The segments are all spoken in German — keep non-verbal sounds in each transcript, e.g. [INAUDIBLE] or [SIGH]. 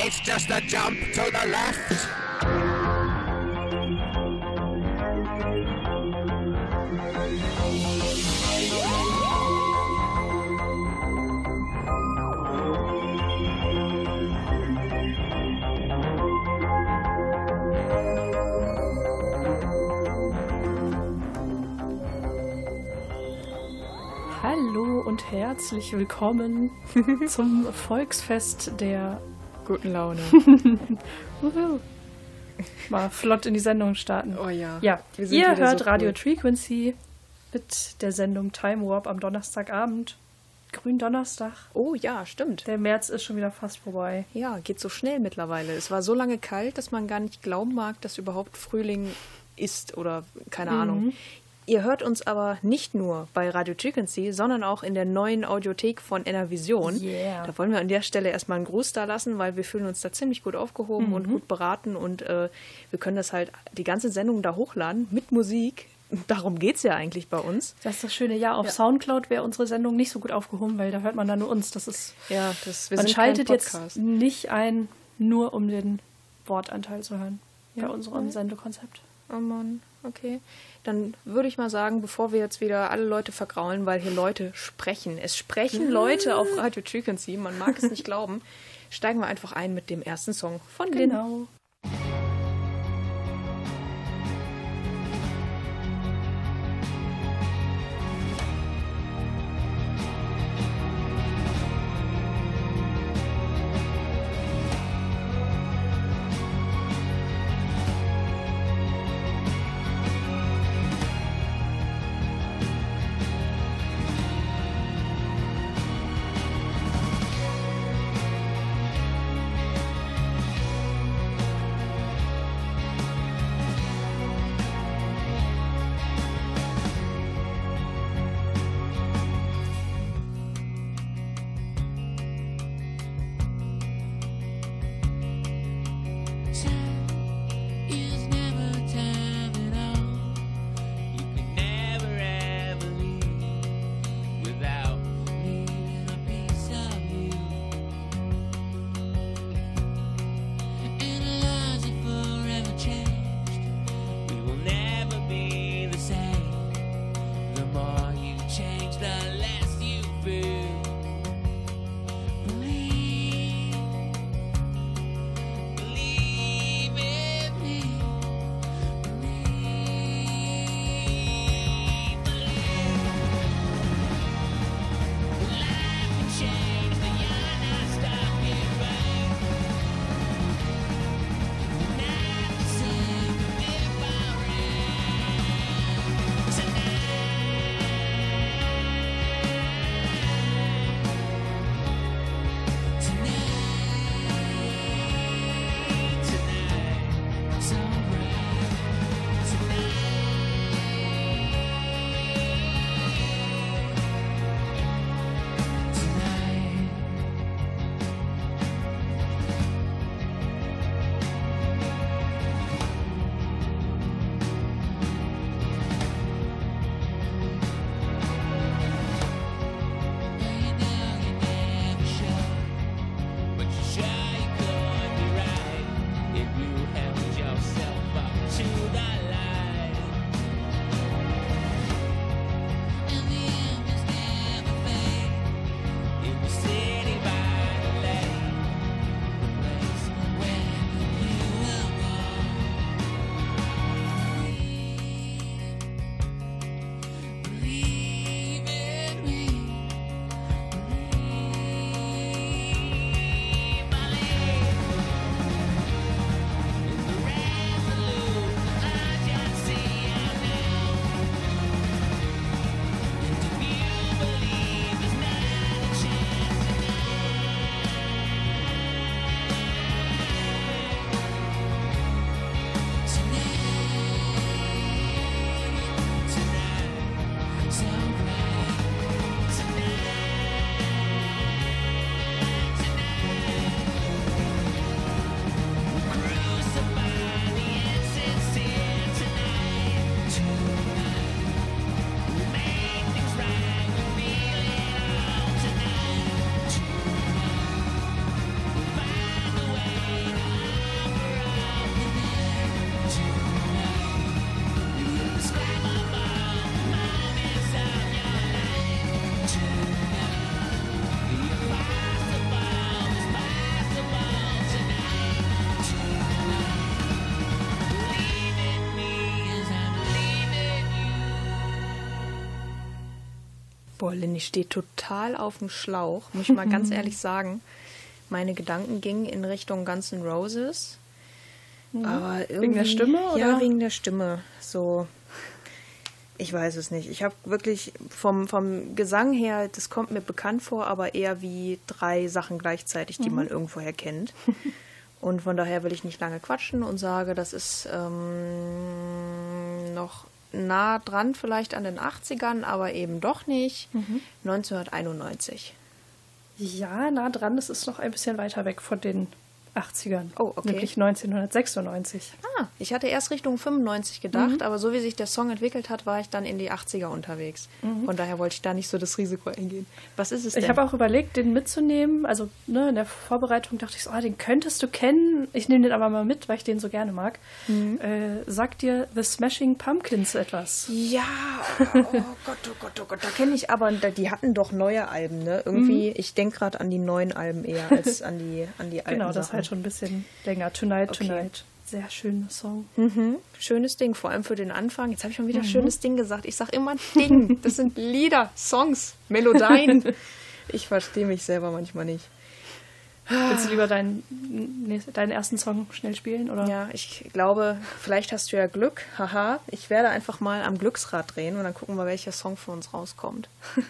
It's just a jump to the left. Hallo und herzlich willkommen [LAUGHS] zum Volksfest der Guten Laune. [LAUGHS] Mal flott in die Sendung starten. Oh ja. Ja, ihr hört so Radio cool. Frequency mit der Sendung Time Warp am Donnerstagabend. Gründonnerstag. Oh ja, stimmt. Der März ist schon wieder fast vorbei. Ja, geht so schnell mittlerweile. Es war so lange kalt, dass man gar nicht glauben mag, dass überhaupt Frühling ist oder keine Ahnung. Ihr hört uns aber nicht nur bei Radio Frequency, sondern auch in der neuen Audiothek von Enervision. Yeah. Da wollen wir an der Stelle erstmal einen Gruß da lassen, weil wir fühlen uns da ziemlich gut aufgehoben und gut beraten und äh, wir können das halt die ganze Sendung da hochladen mit Musik. [LAUGHS] Darum geht es ja eigentlich bei uns. Das ist das Schöne, ja, auf Soundcloud wäre unsere Sendung nicht so gut aufgehoben, weil da hört man dann nur uns. Das ist, Ja, das, wir man schaltet jetzt nicht ein, nur um den Wortanteil zu hören bei unserem Sendekonzept. Oh Mann, okay. Dann würde ich mal sagen, bevor wir jetzt wieder alle Leute vergraulen, weil hier Leute sprechen. Es sprechen Leute auf Radio Frequency, man mag es nicht glauben. Steigen wir einfach ein mit dem ersten Song von Lin. Genau. Boah, Lynn, ich stehe total auf dem Schlauch, muss ich mal [LAUGHS] ganz ehrlich sagen. Meine Gedanken gingen in Richtung Guns N' Roses. Aber irgendwie, Wegen der Stimme, Ja, oder? wegen der Stimme. So, ich weiß es nicht. Ich habe wirklich vom, vom Gesang her, das kommt mir bekannt vor, aber eher wie drei Sachen gleichzeitig, die man irgendwoher kennt. [LAUGHS] Und von daher will ich nicht lange quatschen und sage, das ist ähm, noch nah dran vielleicht an den 80ern, aber eben doch nicht. 1991. Ja, nah dran, das ist noch ein bisschen weiter weg von den 80ern. Oh, okay. Nämlich 1996. Ah, ich hatte erst Richtung 95 gedacht, aber so wie sich der Song entwickelt hat, war ich dann in die 80er unterwegs. Von daher wollte ich da nicht so das Risiko eingehen. Was ist es denn? Ich habe auch überlegt, den mitzunehmen. Also ne, in der Vorbereitung dachte ich so, ah, den könntest du kennen. Ich nehme den aber mal mit, weil ich den so gerne mag. Mhm. Äh, sagt dir The Smashing Pumpkins etwas? Ja, oh [LAUGHS] Gott, oh Gott, oh Gott, da kenne ich aber, die hatten doch neue Alben, ne? Irgendwie, ich denke gerade an die neuen Alben eher als an die, an die alten Genau, das Sachen. halt schon ein bisschen länger. Tonight, Okay. Tonight. Sehr schöner Song. Mhm. Schönes Ding, vor allem für den Anfang. Jetzt habe ich mal wieder schönes Ding gesagt. Ich sage immer Ding. Das sind Lieder, Songs, Melodien. [LAUGHS] Ich verstehe mich selber manchmal nicht. Willst du lieber deinen, deinen ersten Song schnell spielen? Oder? Ja, ich glaube, vielleicht hast du ja Glück. Haha, ich werde einfach mal am Glücksrad drehen und dann gucken wir, welcher Song für uns rauskommt. [LAUGHS]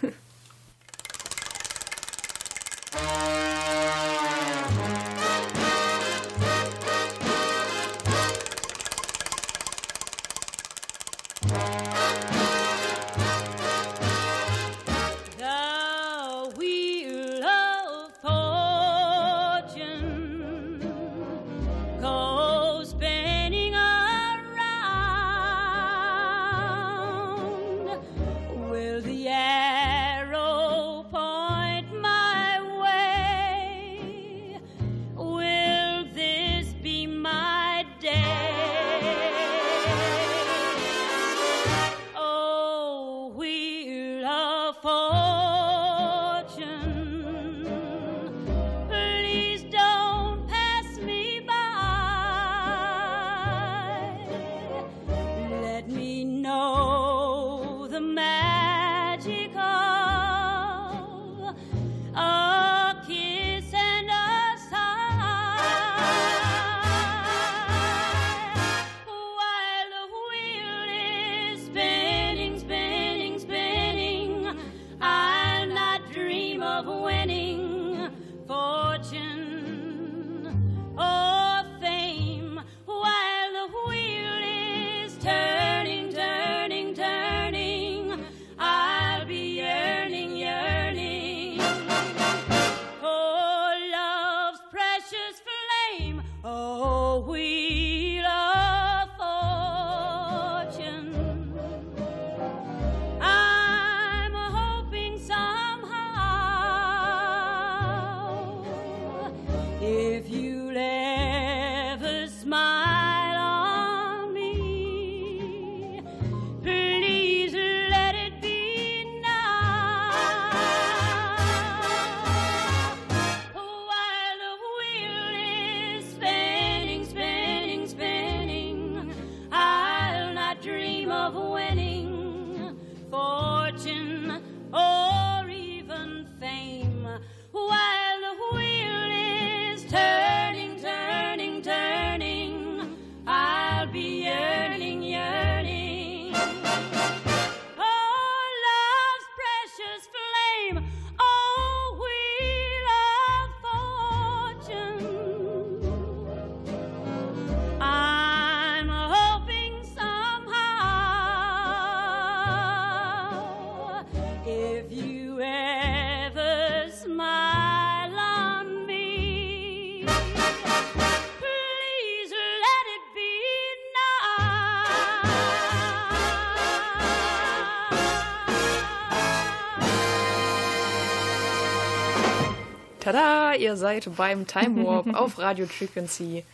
ihr seid beim Time Warp [LAUGHS] auf Radio Frequency.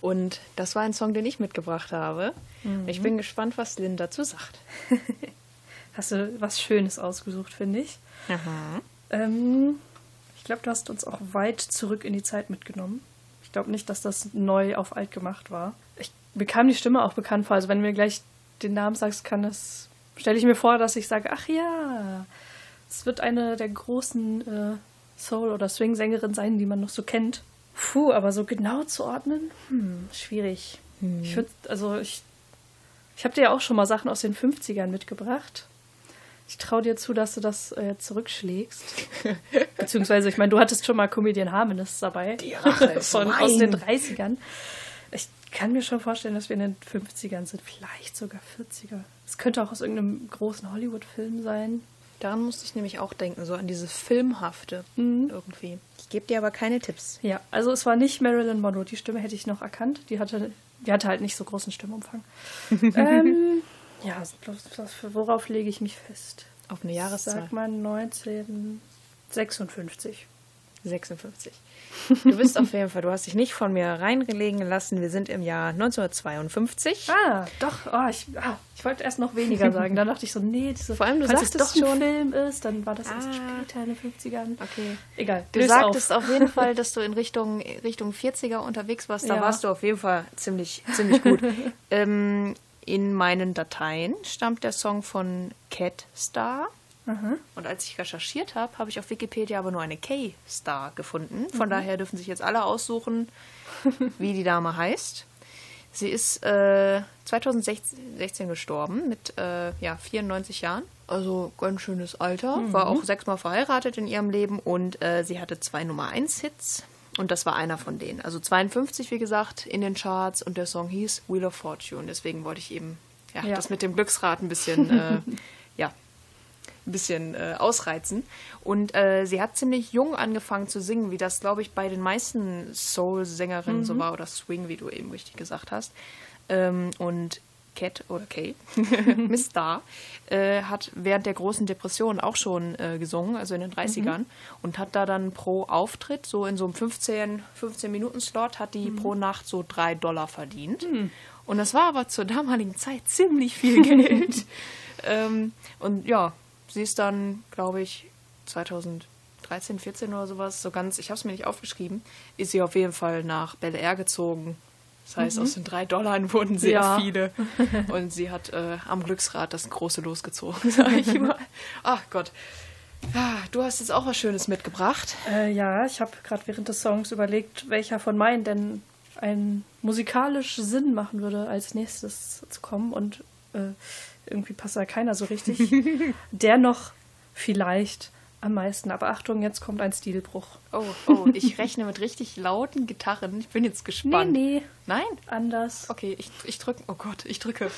Und das war ein Song, den ich mitgebracht habe. Ich bin gespannt, was Lynn dazu sagt. [LAUGHS] Hast du was Schönes ausgesucht, finde ich. Ähm, ich glaube, du hast uns auch weit zurück in die Zeit mitgenommen. Ich glaube nicht, dass das neu auf alt gemacht war. Ich, mir kam die Stimme auch bekannt vor. Also wenn du mir gleich den Namen sagst, kann das, stelle ich mir vor, dass ich sage, ach ja, Es wird eine der großen äh, Soul- oder Swing-Sängerinnen sein, die man noch so kennt. Puh, aber so genau zu ordnen, hm, schwierig. Ich würde, also ich, ich habe dir ja auch schon mal Sachen aus den 50ern mitgebracht. Ich traue dir zu, dass du das äh, zurückschlägst. [LAUGHS] Beziehungsweise, ich meine, du hattest schon mal Comedian Harmonists dabei. Die Rache [LAUGHS] ist Von, mein. aus den 30ern. Ich kann mir schon vorstellen, dass wir in den 50ern sind. Vielleicht sogar 40er. Es könnte auch aus irgendeinem großen Hollywood-Film sein. Daran musste ich nämlich auch denken, so an dieses Filmhafte Mhm. irgendwie. Ich gebe dir aber keine Tipps. Ja, also es war nicht Marilyn Monroe. Die Stimme hätte ich noch erkannt. Die hatte, die hatte halt nicht so großen Stimmumfang. [LAUGHS] ähm, ja, worauf lege ich mich fest? Auf eine Jahreszahl. Sag mal 1956. 56. Du bist auf jeden Fall, du hast dich nicht von mir reinlegen lassen. Wir sind im Jahr 1952. Ah, doch. Oh, ich, ah, ich wollte erst noch weniger [LAUGHS] sagen. Dann dachte ich so, nee, diese, Vor allem, du falls es doch ein schon- Film ist, dann war das erst Ah. später in den 50ern. Okay. Egal. Du sagtest auf. auf. jeden [LAUGHS] Fall, dass du in Richtung, Richtung 40er unterwegs warst. Da Ja. warst du auf jeden Fall ziemlich, ziemlich gut. [LAUGHS] ähm, in meinen Dateien stammt der Song von Cat Star. Und als ich recherchiert habe, habe ich auf Wikipedia aber nur eine K-Star gefunden. Von daher dürfen sich jetzt alle aussuchen, [LAUGHS] wie die Dame heißt. Sie ist äh, 2016 gestorben mit äh, ja, 94 Jahren. Also ganz schönes Alter. War auch sechsmal verheiratet in ihrem Leben und äh, sie hatte zwei Nummer 1 Hits. Und das war einer von denen. Also 52, wie gesagt, in den Charts und der Song hieß Wheel of Fortune. Deswegen wollte ich eben ja, Ja. das mit dem Glücksrad ein bisschen, äh, [LAUGHS] ja, ein bisschen äh, ausreizen. Und äh, sie hat ziemlich jung angefangen zu singen, wie das, glaube ich, bei den meisten Soul-Sängerinnen so war, oder Swing, wie du eben richtig gesagt hast. Ähm, und Cat oder Kay, [LAUGHS] Miss Star, äh, hat während der großen Depression auch schon äh, gesungen, also in den 30ern, und hat da dann pro Auftritt, so in so einem 15, 15-Minuten-Slot, hat die pro Nacht so drei Dollar verdient. Und das war aber zur damaligen Zeit ziemlich viel Geld. [LAUGHS] ähm, und ja, sie ist dann, glaube ich, 2013, 14 oder sowas, so ganz, ich habe es mir nicht aufgeschrieben, ist sie auf jeden Fall nach Bel Air gezogen. Das heißt, aus den drei Dollar [LAUGHS] wurden sehr Ja. viele. [LAUGHS] Und sie hat äh, am Glücksrad das große losgezogen, [LAUGHS] sage ich immer. Ach Gott. Du hast jetzt auch was Schönes mitgebracht. Äh, ja, ich habe gerade während des Songs überlegt, welcher von meinen denn einen musikalisch Sinn machen würde, als nächstes zu kommen. Und äh, irgendwie passt da keiner so richtig. [LAUGHS] Der noch vielleicht am meisten. Aber Achtung, jetzt kommt ein Stilbruch. Oh, oh, ich rechne mit richtig lauten Gitarren. Ich bin jetzt Nee, gespannt. nee, Nein? anders. Okay, ich, ich drücke. Oh Gott, ich drücke.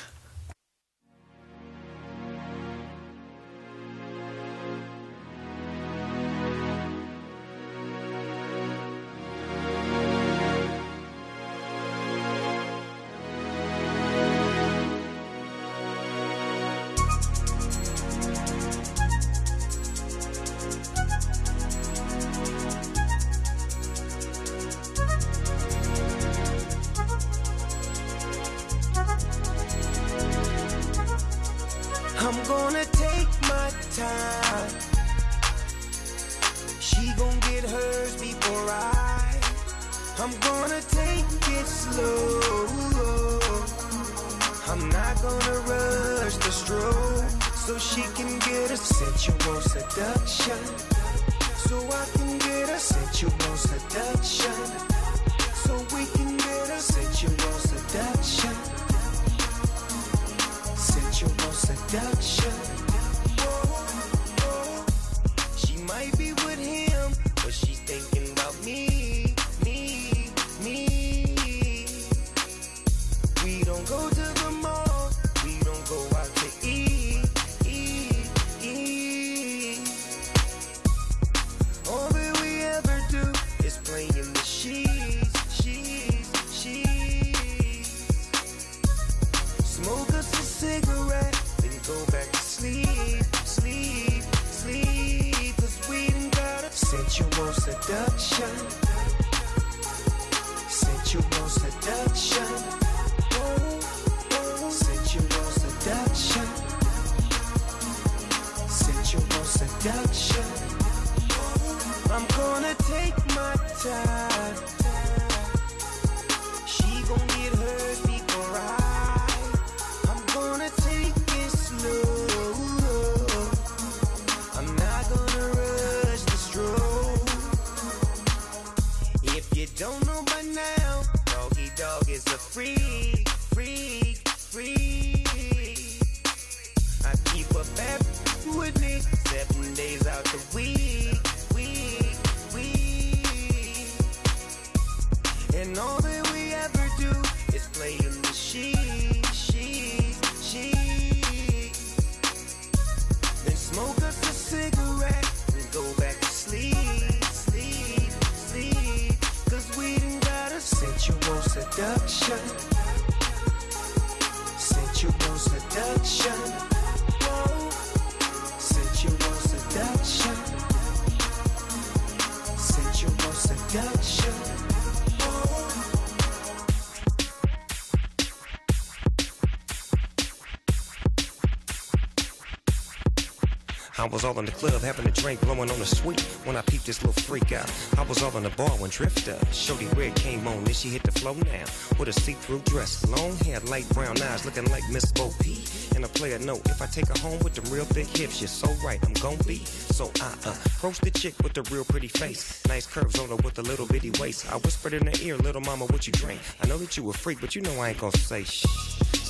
Was all in the club having a drink, blowing on the sweet when I peeped this little freak out. I was all in the bar when Drifter, Shorty Red came on, then she hit the flow now. With a see-through dress, long hair, light brown eyes, looking like Miss Bo Peep. And a player note, if I take her home with them real big hips, you're so right, I'm gon' be. So I uh, approach the chick with the real pretty face. Nice curves on her with a little bitty waist. I whispered in her ear, little mama, what you drink? I know that you a freak, but you know I ain't gonna say shh.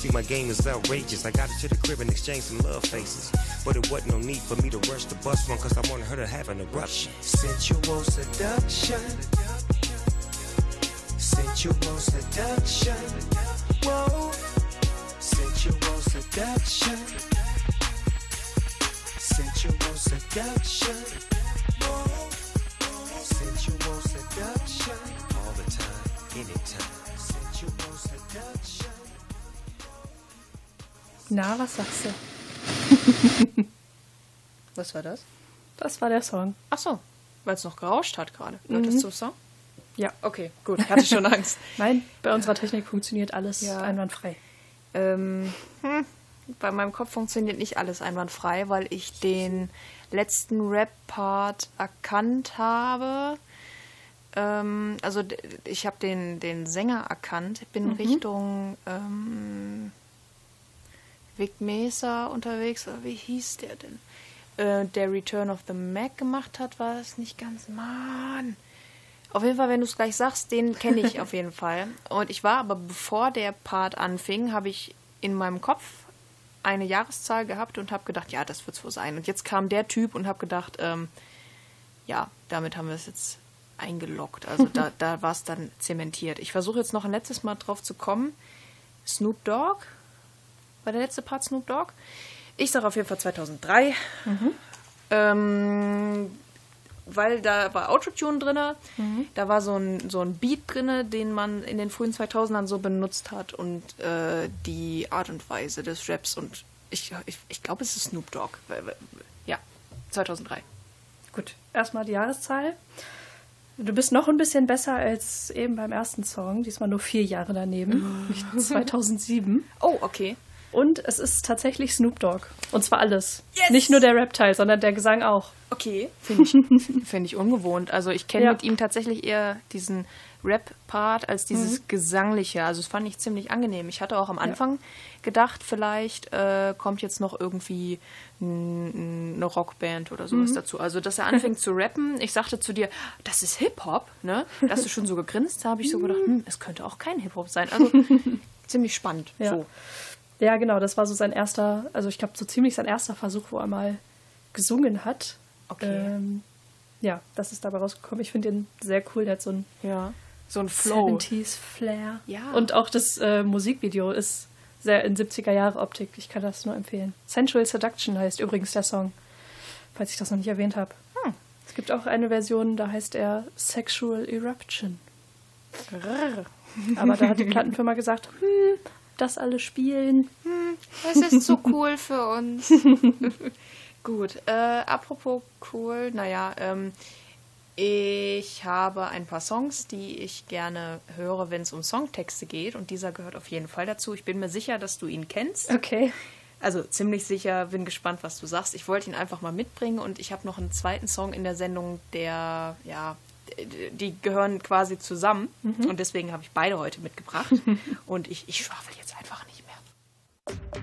See, my game is outrageous. I got her to the crib and exchanged some love faces. But it wasn't no need for me to rush the bus one, cause I wanted her to have an eruption. Sensual seduction. Sensual seduction. Whoa. Sensual seduction. Sensual seduction. Whoa. Sensual seduction. All the time, anytime. Sensual seduction. Na, was sagst du? [LAUGHS] Was war das? Das war der Song. Ach so, weil es noch gerauscht hat gerade. Gehört das zum Song? Ja. Okay, gut. Ich hatte schon Angst. [LAUGHS] Nein, bei unserer Technik funktioniert alles Ja. einwandfrei. Ähm, hm, bei meinem Kopf funktioniert nicht alles einwandfrei, weil ich den letzten Rap-Part erkannt habe. Ähm, also ich habe den, den Sänger erkannt. Ich bin Richtung ähm, Vic Mesa unterwegs. Oder wie hieß der denn? Äh, der Return of the Mac gemacht hat, war das nicht ganz. Mann! Auf jeden Fall, wenn du es gleich sagst, den kenne ich [LAUGHS] auf jeden Fall. Und ich war aber, bevor der Part anfing, habe ich in meinem Kopf eine Jahreszahl gehabt und habe gedacht, ja, das wird's wohl sein. Und jetzt kam der Typ und habe gedacht, ähm, ja, damit haben wir es jetzt eingeloggt. Also da, [LAUGHS] da war es dann zementiert. Ich versuche jetzt noch ein letztes Mal drauf zu kommen. Snoop Dogg? War der letzte Part Snoop Dogg? Ich sage auf jeden Fall 2003. Ähm, weil da war Autotune drin, da war so ein, so ein Beat drin, den man in den frühen 2000ern so benutzt hat und äh, die Art und Weise des Raps und ich, ich, ich glaube, es ist Snoop Dogg. Ja, 2003. Gut, erstmal die Jahreszahl. Du bist noch ein bisschen besser als eben beim ersten Song, diesmal nur vier Jahre daneben, [LAUGHS] nämlich 2007. Oh, okay. Und es ist tatsächlich Snoop Dogg. Und zwar alles. Yes! Nicht nur der Rap-Teil, sondern der Gesang auch. Okay, finde ich, [LAUGHS] find ich ungewohnt. Also ich kenne Ja. mit ihm tatsächlich eher diesen Rap-Part als dieses Gesangliche. Also das fand ich ziemlich angenehm. Ich hatte auch am Anfang gedacht, vielleicht äh, kommt jetzt noch irgendwie eine Rockband oder sowas dazu. Also dass er anfängt zu rappen. Ich sagte zu dir, das ist Hip-Hop, ne? Da hast du schon so gegrinst, da habe ich so gedacht, [LAUGHS] hm, es könnte auch kein Hip-Hop sein. Also [LAUGHS] ziemlich spannend. Ja. So. Ja, genau, das war so sein erster, also ich glaube so ziemlich sein erster Versuch, wo er mal gesungen hat. Okay. Ähm, ja, das ist dabei rausgekommen. Ich finde ihn sehr cool, der hat so ein Ja. So ein Flow. 70s Flair. Ja. Und auch das äh, Musikvideo ist sehr in 70er Jahre Optik. Ich kann das nur empfehlen. Sensual Seduction heißt übrigens der Song, falls ich das noch nicht erwähnt habe. Hm. Es gibt auch eine Version, da heißt er Sexual Eruption. Aber da hat die Plattenfirma gesagt, hm, das alle spielen. Es ist zu [LAUGHS] cool für uns. [LAUGHS] Gut, äh, apropos cool, naja, ähm, ich habe ein paar Songs, die ich gerne höre, wenn es um Songtexte geht und dieser gehört auf jeden Fall dazu. Ich bin mir sicher, dass du ihn kennst. Okay. Also ziemlich sicher, bin gespannt, was du sagst. Ich wollte ihn einfach mal mitbringen und ich habe noch einen zweiten Song in der Sendung, der, ja, die gehören quasi zusammen. Und deswegen habe ich beide heute mitgebracht. [LAUGHS] Und ich, ich schwafel jetzt einfach nicht mehr.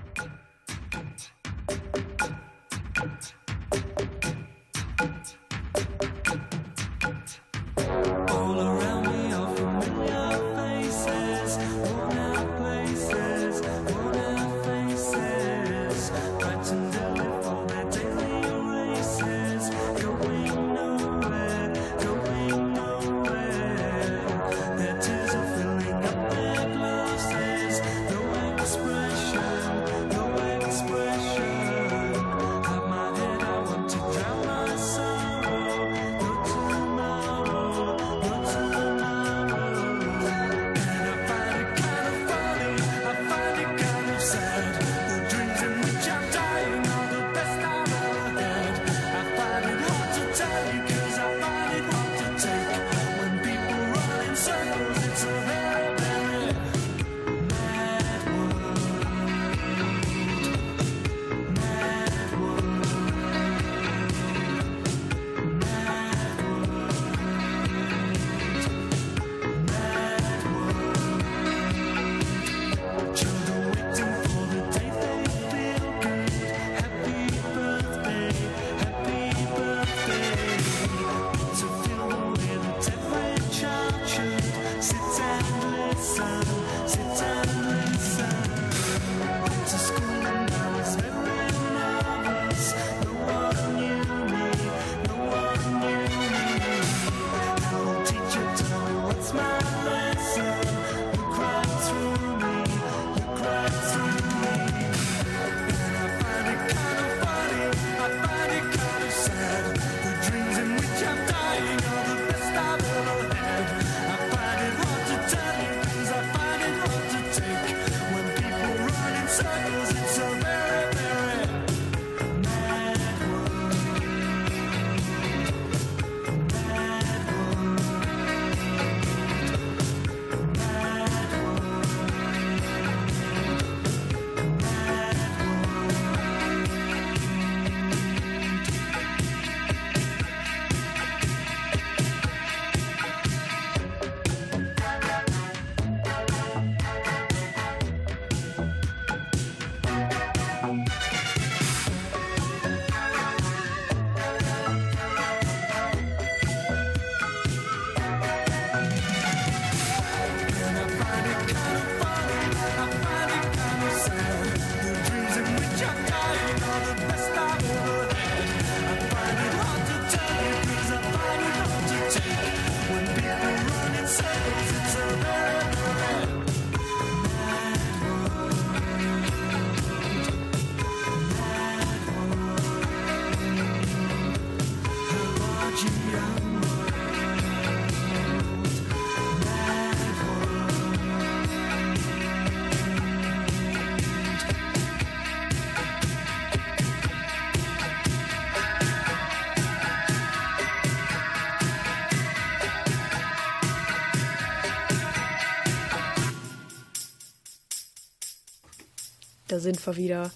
Sind wir wieder.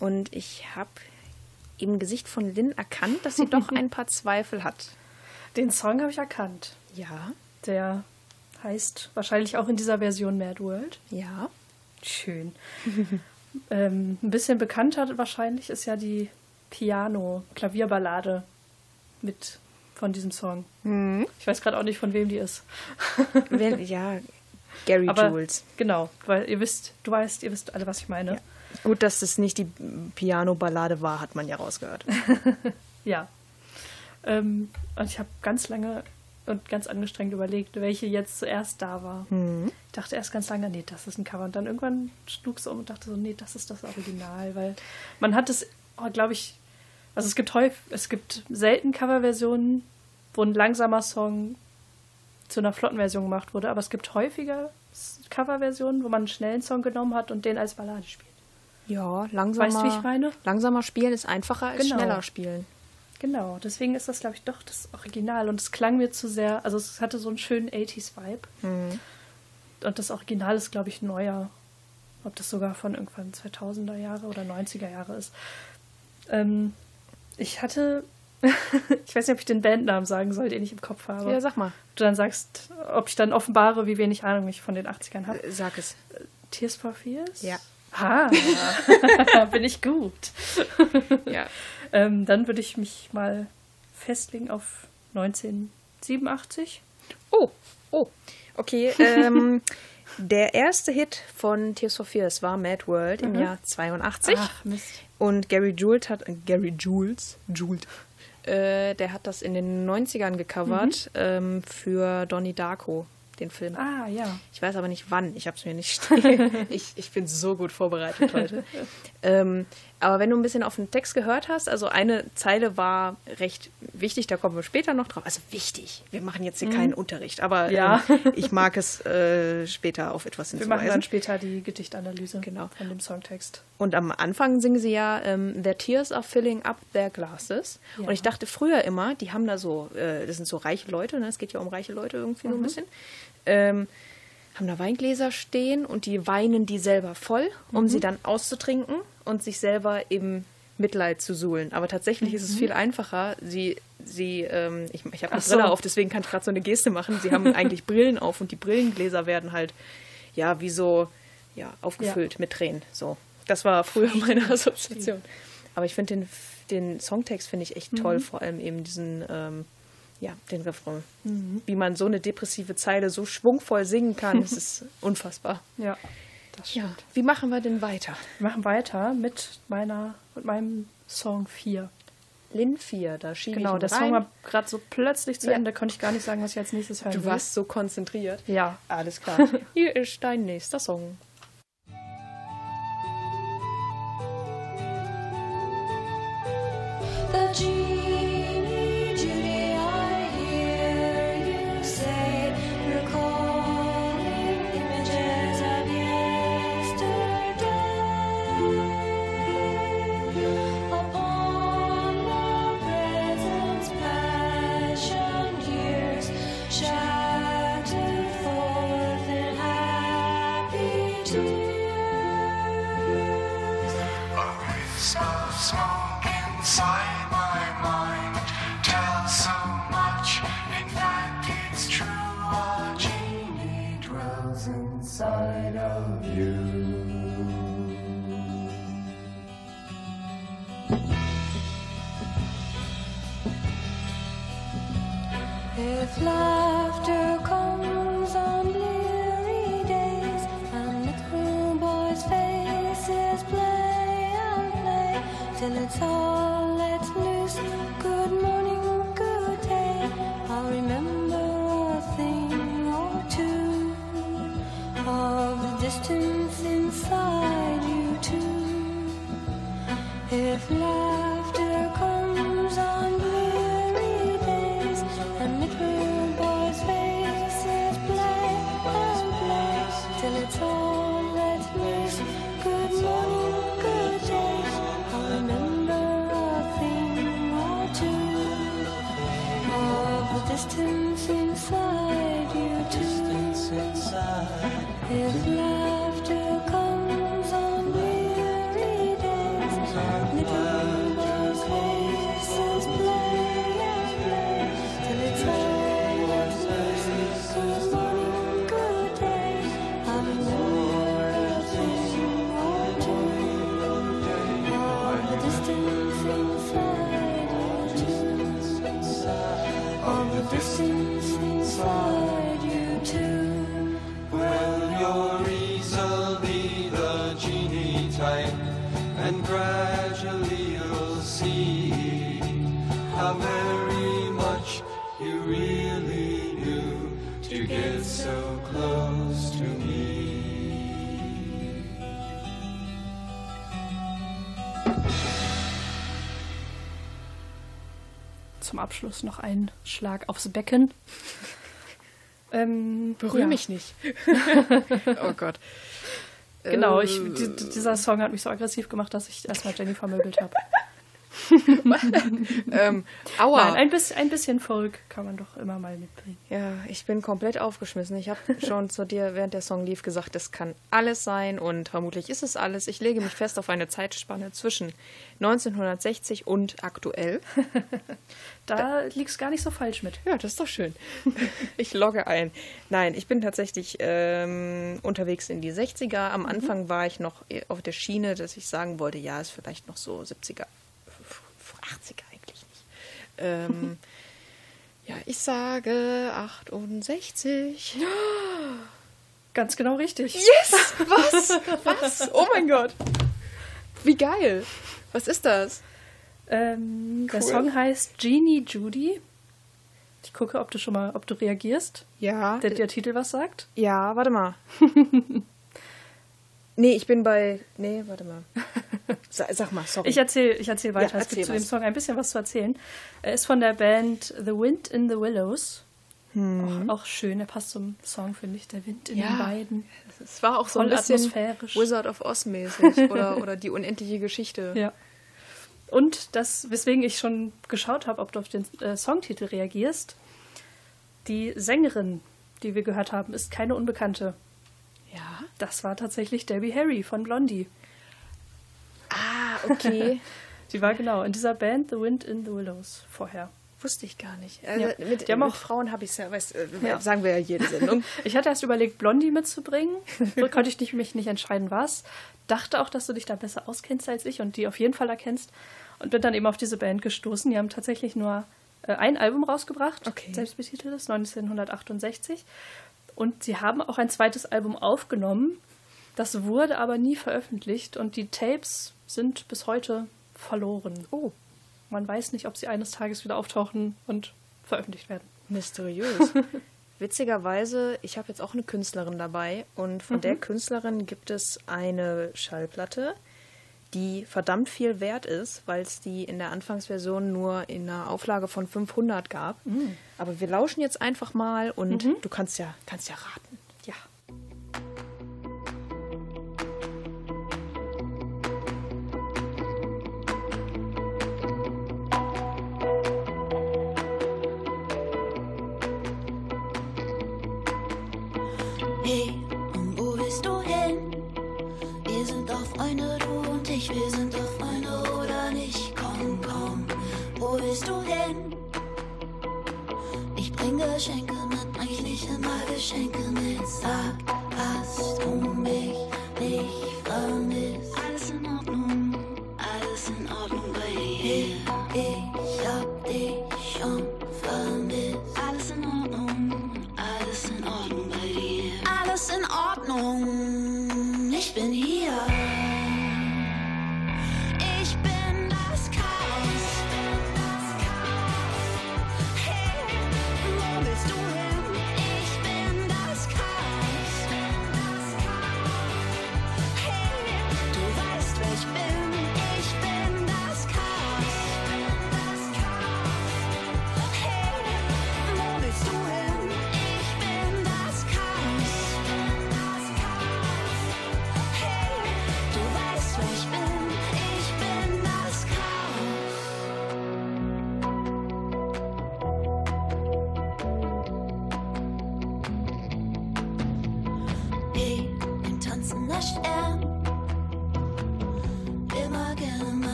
Und ich habe im Gesicht von Lynn erkannt, dass sie doch [LAUGHS] ein paar Zweifel hat. Den Song habe ich erkannt. Ja, Der heißt wahrscheinlich auch in dieser Version Mad World. ja. Schön. [LAUGHS] ähm, ein bisschen bekannter wahrscheinlich ist ja die Piano-Klavierballade mit von diesem Song. Ich weiß gerade auch nicht, von wem die ist. Wenn, [LAUGHS] ja, Gary Aber Jules. genau, weil ihr wisst, du weißt, ihr wisst alle, was ich meine. Gut, dass es nicht die Piano-Ballade war, hat man ja rausgehört. [LAUGHS] Ja. Ähm, und ich habe ganz lange und ganz angestrengt überlegt, welche jetzt zuerst da war. Ich dachte erst ganz lange, nee, das ist ein Cover. Und dann irgendwann schlug es um und dachte so, nee, das ist das Original. Weil man hat es, oh, glaube ich, also es gibt häufig, es gibt selten Coverversionen, wo ein langsamer Song zu einer flotten Version gemacht wurde, aber es gibt häufiger Coverversionen, wo man einen schnellen Song genommen hat und den als Ballade spielt. Ja, langsamer, Weißt du, wie ich meine? langsamer spielen ist einfacher als Genau. schneller spielen. Genau, deswegen ist das, glaube ich, doch das Original. Und es klang mir zu sehr, also es hatte so einen schönen 80s-Vibe. Und das Original ist, glaube ich, neuer. Ob das sogar von irgendwann 2000er Jahre oder 90er Jahre ist. Ähm, ich hatte, [LAUGHS] ich weiß nicht, ob ich den Bandnamen sagen soll, den ich im Kopf habe. Ja, sag mal. du dann sagst, ob ich dann offenbare, wie wenig Ahnung ich von den 80ern habe. Sag es. Tears for Fears? Ja. Ah, [LAUGHS] bin ich gut. Ja. [LAUGHS] Ähm, dann würde ich mich mal festlegen auf 1987. Oh, oh. Okay, ähm, der erste Hit von Tears for Fears war Mad World im Jahr 82. Ach, Mist. Und Gary Jules hat, Gary Jules, Jules, äh, der hat das in den 90ern gecovert ähm, für Donnie Darko, den Film. Ah, ja. Ich weiß aber nicht wann. Ich habe es mir nicht [LAUGHS] [LAUGHS] ich, ich bin so gut vorbereitet heute. [LAUGHS] ähm, aber wenn du ein bisschen auf den Text gehört hast, also eine Zeile war recht wichtig, da kommen wir später noch drauf. Also wichtig. Wir machen jetzt hier keinen Unterricht, aber Ja. ähm, [LAUGHS] ich mag es äh, später auf etwas Wir machen dann hinzuweisen. später die Gedichtanalyse Genau. von dem Songtext. Und am Anfang singen sie ja, ähm, Their tears are filling up their glasses. Ja. Und ich dachte früher immer, die haben da so, äh, das sind so reiche Leute, ne? es geht ja um reiche Leute irgendwie Mhm. so ein bisschen, ähm, haben da Weingläser stehen und die weinen die selber voll, um Mhm. sie dann auszutrinken und sich selber im Mitleid zu suhlen. Aber tatsächlich ist es viel einfacher. Sie, sie, ähm, ich, ich habe eine Mhm. So. Brille auf, deswegen kann ich gerade so eine Geste machen. Sie haben eigentlich [LAUGHS] Brillen auf und die Brillengläser werden halt, ja, wie so, ja, aufgefüllt mit Tränen. So. Das war früher meine Assoziation. Aber ich finde den, den Songtext finde ich echt toll, vor allem eben diesen, ähm, Ja, den Refrain. Wie man so eine depressive Zeile so schwungvoll singen kann, das [LAUGHS] ist unfassbar. Ja, das stimmt. Ja, wie machen wir denn weiter? Wir machen weiter mit meiner, mit meinem Song 4. Lin 4, da schiebe Genau, ich der ihn rein. Song war gerade so plötzlich zu Ja. Ende, konnte ich gar nicht sagen, was ich als nächstes hören Du will. warst so konzentriert. Ja. Alles klar. [LAUGHS] Hier ist dein nächster Song. The genie, type, and gradually you'll see how very much you really knew to get so close to me. Zum Abschluss noch ein Schlag aufs Becken. Ähm, Berühr ja. mich nicht. [LAUGHS] oh Gott. Genau, ich, die, dieser Song hat mich so aggressiv gemacht, dass ich erstmal Jenny vermöbelt habe. [LAUGHS] [LAUGHS] Ähm, aua. Nein, ein bisschen, ein bisschen Folk kann man doch immer mal mitbringen. Ja, ich bin komplett aufgeschmissen. Ich habe schon zu dir, während der Song lief, gesagt, es kann alles sein und vermutlich ist es alles. Ich lege mich fest auf eine Zeitspanne zwischen 1960 und aktuell. [LAUGHS] Da liegt es gar nicht so falsch mit. Ja, das ist doch schön. [LAUGHS] Ich logge ein. Nein, ich bin tatsächlich ähm, unterwegs in die 60er. Am Anfang war ich noch auf der Schiene, dass ich sagen wollte, ja, ist vielleicht noch so 70er, 80er eigentlich nicht. Ähm, [LAUGHS] ja, ich sage 68. [GASPS] Ganz genau richtig. Yes! [LAUGHS] Was? Was? Oh mein Gott. Wie geil. Was ist das? Ähm, Der Cool. Song heißt Genie Judy. Ich gucke, ob du schon mal, ob du reagierst. Ja. Der, der Titel was sagt. Ja, warte mal. [LAUGHS] nee, ich bin bei. Nee, warte mal. Sa sag mal, sorry. Ich erzähle ich erzähl weiter. Ja, es gibt erzähl zu dem was. Song ein bisschen was zu erzählen. Er ist von der Band The Wind in the Willows. Auch, auch schön, er passt zum Song, finde ich. Der Wind in. Ja. den Weiden. es war auch so ein voll bisschen atmosphärisch. Wizard of Oz mäßig [LAUGHS] oder, oder die unendliche Geschichte. Ja. Und das, weswegen ich schon geschaut habe, ob du auf den äh, Songtitel reagierst. Die Sängerin, die wir gehört haben, ist keine Unbekannte. Ja. Das war tatsächlich Debbie Harry von Blondie. Okay. [LAUGHS] Die war genau in dieser Band The Wind in the Willows vorher. Wusste ich gar nicht. Also Ja. mit, Die haben mit auch- Frauen habe ich es ja, weißt, äh, Ja. sagen wir ja jede Sendung. [LAUGHS] Ich hatte erst überlegt, Blondie mitzubringen. [LAUGHS] So konnte ich nicht, mich nicht entscheiden, was. Dachte auch, dass du dich da besser auskennst als ich und die auf jeden Fall erkennst. Und bin dann eben auf diese Band gestoßen. Die haben tatsächlich nur äh, ein Album rausgebracht, Okay. selbstbetiteltes, 1968. Und sie haben auch ein zweites Album aufgenommen. Das wurde aber nie veröffentlicht und die Tapes sind bis heute verloren. Oh, Man weiß nicht, ob sie eines Tages wieder auftauchen und veröffentlicht werden. mysteriös. [LAUGHS] Witzigerweise, ich habe jetzt auch eine Künstlerin dabei und von der Künstlerin gibt es eine Schallplatte, die verdammt viel wert ist, weil es die in der Anfangsversion nur in einer Auflage von 500 gab. Aber wir lauschen jetzt einfach mal und du kannst ja, kannst ja raten.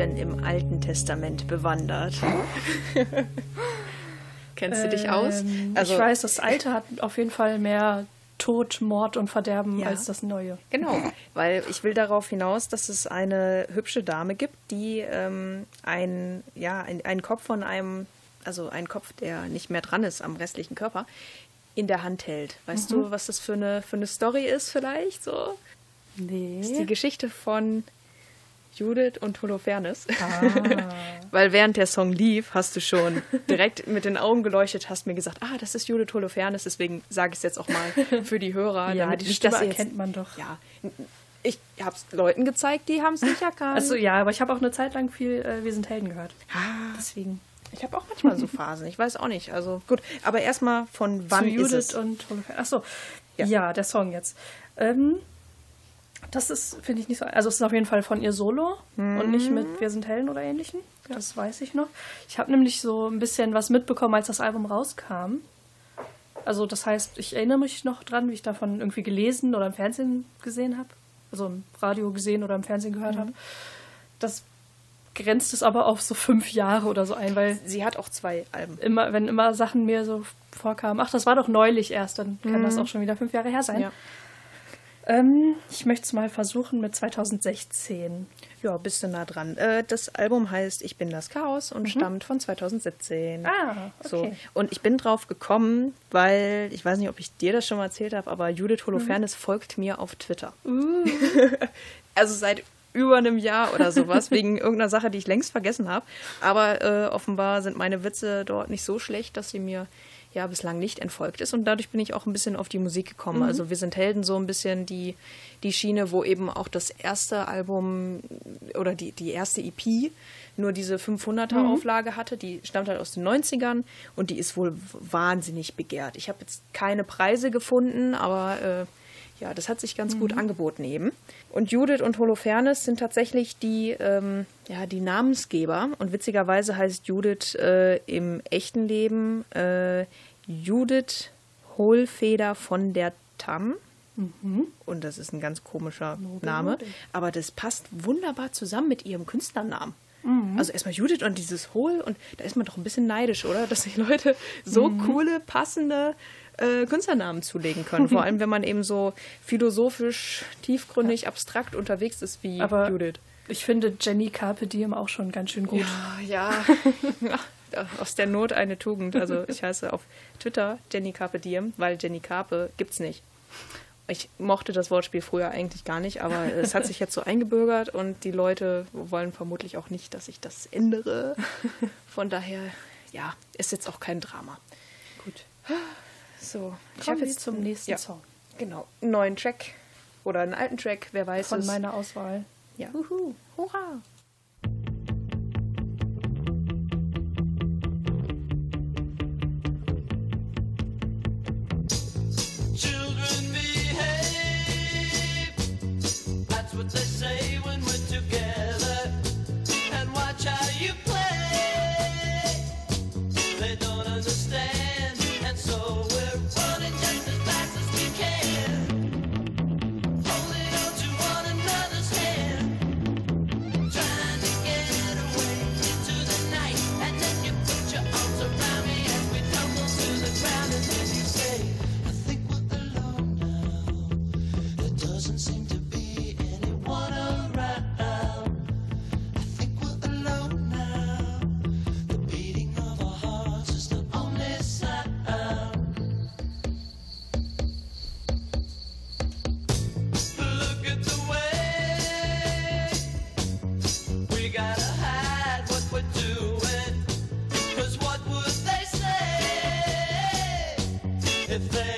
Denn im Alten Testament bewandert? [LAUGHS] Kennst du dich aus? Ähm, ich weiß, das Alte hat auf jeden Fall mehr Tod, Mord und Verderben Ja. als das Neue. Genau, weil ich will darauf hinaus, dass es eine hübsche Dame gibt, die ähm, ein, ja, ein, einen Kopf von einem, also einen Kopf, der nicht mehr dran ist am restlichen Körper, in der Hand hält. Weißt du, was das für eine, für eine Story ist vielleicht so? Das ist die Nee. Geschichte von Judith und Holofernes. Ah. [LAUGHS] Weil während der Song lief, hast du schon direkt mit den Augen geleuchtet, hast mir gesagt, ah, das ist Judith Holofernes, deswegen sage ich es jetzt auch mal für die Hörer. Ja, die Stimme jetzt- erkennt man doch. Ja, ich habe es Leuten gezeigt, die haben es nicht erkannt. Also ja, aber ich habe auch eine Zeit lang viel äh, Wir sind Helden gehört. Ah, Deswegen. ich habe auch manchmal so Phasen, ich weiß auch nicht. Also gut, aber erstmal von wann Zu Judith ist es? und Holofernes. Achso, Ja. ja. der Song jetzt. Ähm, das ist, finde ich nicht so. Also, es ist auf jeden Fall von ihr solo und nicht mit Wir sind Helden oder ähnlichem. Das weiß ich noch. Ich habe nämlich so ein bisschen was mitbekommen, als das Album rauskam. Also das heißt, ich erinnere mich noch dran, wie ich davon irgendwie gelesen oder im Fernsehen gesehen habe. Also im Radio gesehen oder im Fernsehen gehört habe. Das grenzt es aber auf so fünf Jahre oder so ein, weil Sie hat auch zwei Alben. immer, wenn immer Sachen mir so vorkamen, ach, das war doch neulich erst, dann kann das auch schon wieder fünf Jahre her sein. Ja. Ähm, ich möchte es mal versuchen mit 2016. Ja, bist du nah dran. Äh, das Album heißt Ich bin das Chaos und stammt von 2017. Ah, okay. So. Und ich bin drauf gekommen, weil, ich weiß nicht, ob ich dir das schon mal erzählt habe, aber Judith Holofernes folgt mir auf Twitter. [LAUGHS] also seit über einem Jahr oder sowas, [LAUGHS] wegen irgendeiner Sache, die ich längst vergessen habe. Aber äh, offenbar sind meine Witze dort nicht so schlecht, dass sie mir ja bislang nicht entfolgt ist. Und dadurch bin ich auch ein bisschen auf die Musik gekommen. Also wir sind Helden so ein bisschen die, die Schiene, wo eben auch das erste Album oder die, die erste EP nur diese 500er Auflage hatte. Die stammt halt aus den 90ern und die ist wohl wahnsinnig begehrt. Ich habe jetzt keine Preise gefunden, aber äh, ja, das hat sich ganz gut angeboten eben. Und Judith und Holofernes sind tatsächlich die, ähm, ja, die Namensgeber. Und witzigerweise heißt Judith äh, im echten Leben äh, Judith Hohlfeder von der Tamm. Und das ist ein ganz komischer Name. Aber das passt wunderbar zusammen mit ihrem Künstlernamen. Also erstmal Judith und dieses Hohl und da ist man doch ein bisschen neidisch, oder? Dass sich Leute so coole, passende äh, Künstlernamen zulegen können. Vor allem, wenn man eben so philosophisch, tiefgründig, abstrakt unterwegs ist wie Aber Judith. ich finde Jenny Carpe Diem auch schon ganz schön gut. Ja, [LAUGHS] ja. Aus der Not eine Tugend. Also ich heiße auf Twitter Jenny Carpe Diem, weil Jenny Carpe gibt's nicht. Ich mochte das Wortspiel früher eigentlich gar nicht, aber es hat sich jetzt so eingebürgert und die Leute wollen vermutlich auch nicht, dass ich das ändere. Von daher, ja, ist jetzt auch kein Drama. Gut. So, ich habe jetzt zum nächsten ja, Song Genau, einen neuen Track oder einen alten Track, wer weiß von es. meiner Auswahl. ja. Uhu. Hurra! If they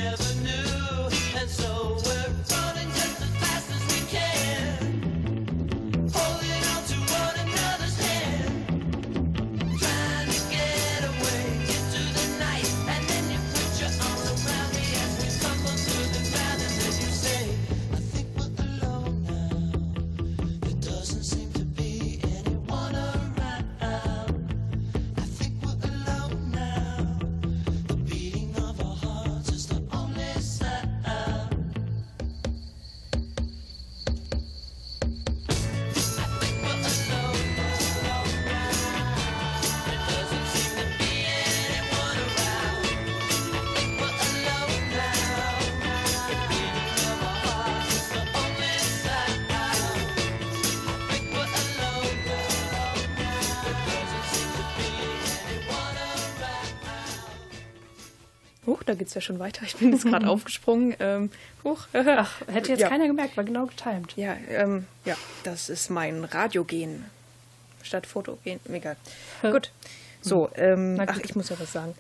da geht's ja schon weiter. Ich bin jetzt gerade [LAUGHS] aufgesprungen. Ähm, huch. [LAUGHS] Ach, hätte jetzt Ja. keiner gemerkt, war genau getimed. Ja, ähm, ja, das ist mein Radiogen. Statt Fotogen. Egal. Gut. So, ähm, Na ach, gut. ich muss ja was sagen.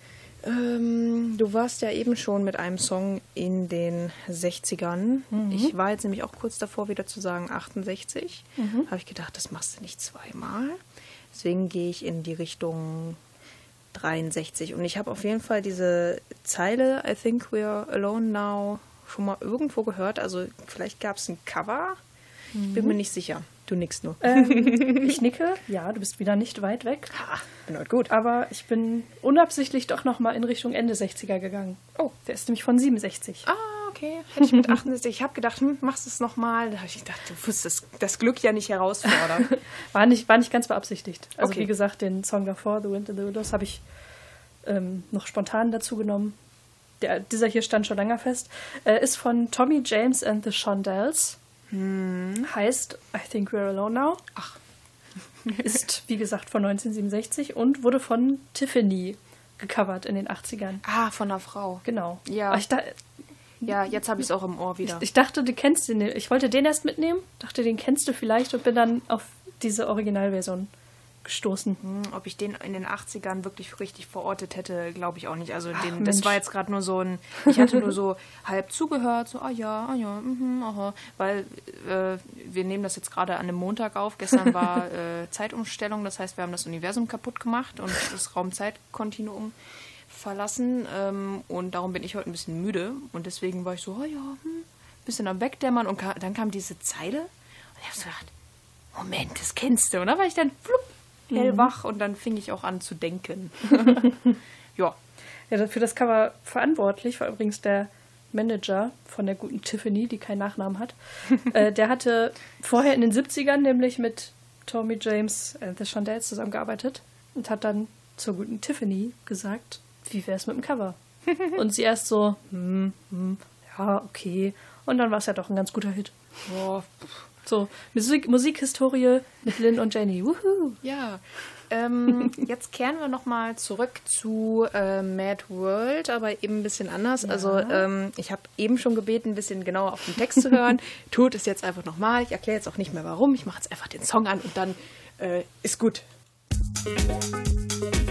Ähm, du warst ja eben schon mit einem Song in den 60ern. Ich war jetzt nämlich auch kurz davor, wieder zu sagen 68. Habe ich gedacht, das machst du nicht zweimal. Deswegen gehe ich in die Richtung 63. Und ich habe auf jeden Fall diese Zeile, I think we're alone now, schon mal irgendwo gehört. Also vielleicht gab es ein Cover. Ich bin mir nicht sicher. Du nickst nur. Ähm, [LAUGHS] ich nicke, ja, du bist wieder nicht weit weg. Ha, bin heute gut. Aber ich bin unabsichtlich doch nochmal in Richtung Ende 60er gegangen. Oh, der ist nämlich von 67. Ah, okay. Hätte ich mit 68. Ich habe gedacht, hm, machst du es nochmal. Da habe ich gedacht, du wirst das, das Glück ja nicht herausfordern. [LAUGHS] War nicht, war nicht ganz beabsichtigt. Also Okay. wie gesagt, den Song davor, The Wind in the Willows, habe ich ähm, noch spontan dazu genommen. Der, dieser hier stand schon länger fest. Äh, ist von Tommy James and the Shondells. Heißt I Think We're Alone Now. Ach. [LAUGHS] Ist, wie gesagt, von 1967 und wurde von Tiffany gecovert in den 80ern. ah, von einer Frau. Genau. Ja. Ich, da, Ja, jetzt habe ich es auch im Ohr wieder. ich dachte, du kennst den. Ich wollte den erst mitnehmen, dachte, den kennst du vielleicht und bin dann auf diese Originalversion gestoßen. Hm, Ob ich den in den 80ern wirklich richtig verortet hätte, glaube ich auch nicht. Also Ach, den, das Mensch. war jetzt gerade nur so ein, ich hatte nur so [LAUGHS] halb zugehört, so, ah ja, ah ja, mhm, aha. Weil äh, wir nehmen das jetzt gerade an einem Montag auf. Gestern war [LAUGHS] äh, Zeitumstellung, das heißt, wir haben das Universum kaputt gemacht und das Raumzeitkontinuum verlassen. Ähm, und darum bin ich heute ein bisschen müde. Und deswegen war ich so, ah ja, hm, bisschen am Wegdämmern. Und ka dann kam diese Zeile und ich habe so gedacht, Moment, das kennst du. Und da war ich dann flupp, hellwach und dann fing ich auch an zu denken. [LAUGHS] ja. Ja, für das Cover verantwortlich war übrigens der Manager von der guten Tiffany, die keinen Nachnamen hat. [LAUGHS] äh, der hatte vorher in den 70ern nämlich mit Tommy James and the Shondells zusammengearbeitet und hat dann zur guten Tiffany gesagt, wie wäre es mit dem Cover? [LAUGHS] und sie erst so, hm, hm, ja, okay. Und dann war es ja doch ein ganz guter Hit. Boah, So, Musik, Musikhistorie mit Lynn und Jenny. Wuhu! ja. Ähm, [LAUGHS] jetzt kehren wir nochmal zurück zu äh, Mad World, aber eben ein bisschen anders. Also ähm, ich habe eben schon gebeten, ein bisschen genauer auf den Text zu hören. [LAUGHS] Tut es jetzt einfach nochmal. Ich erkläre jetzt auch nicht mehr warum. Ich mache jetzt einfach den Song an und dann äh, ist gut. helplessly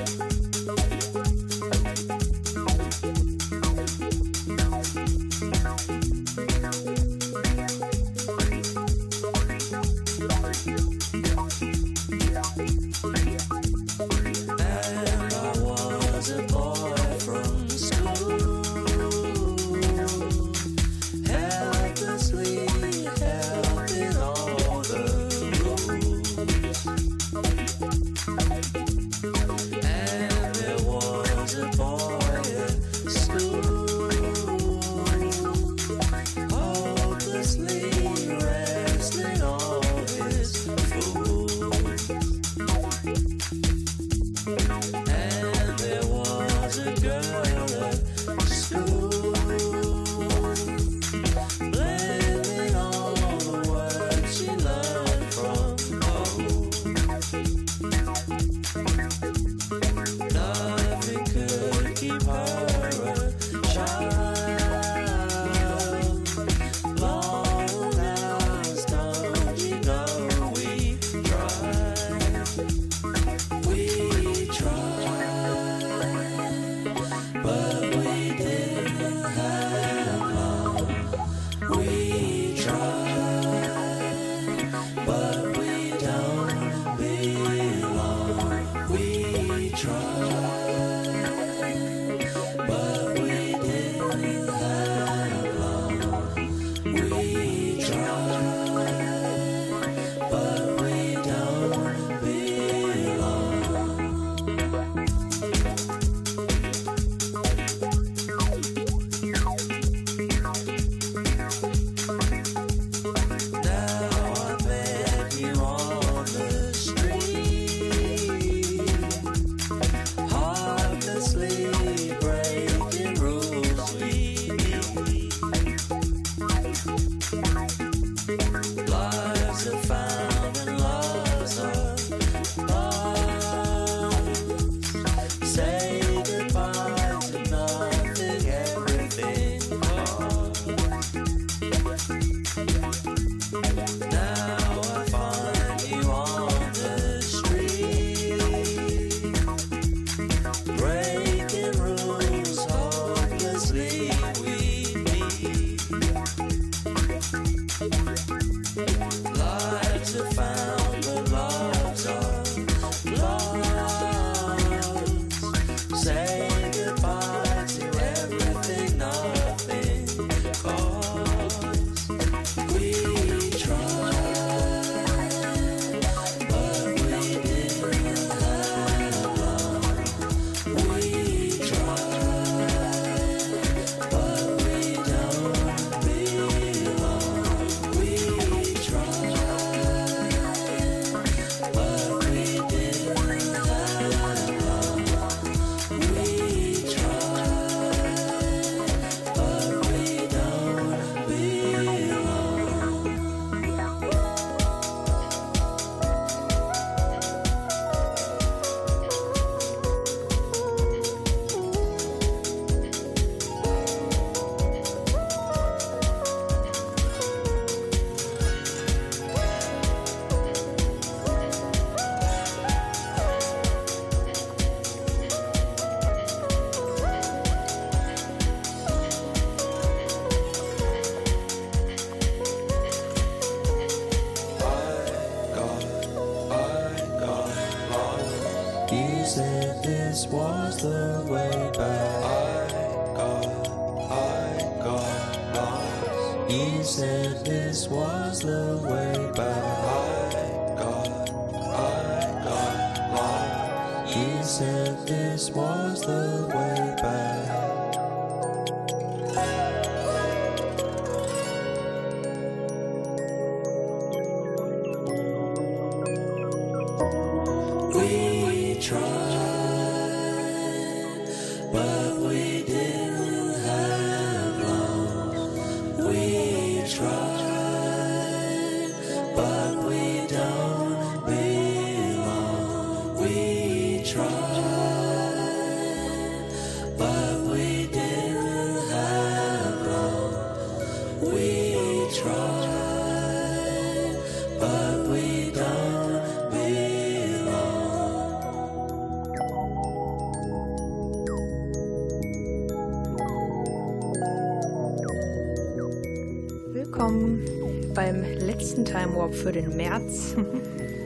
Warp für den März.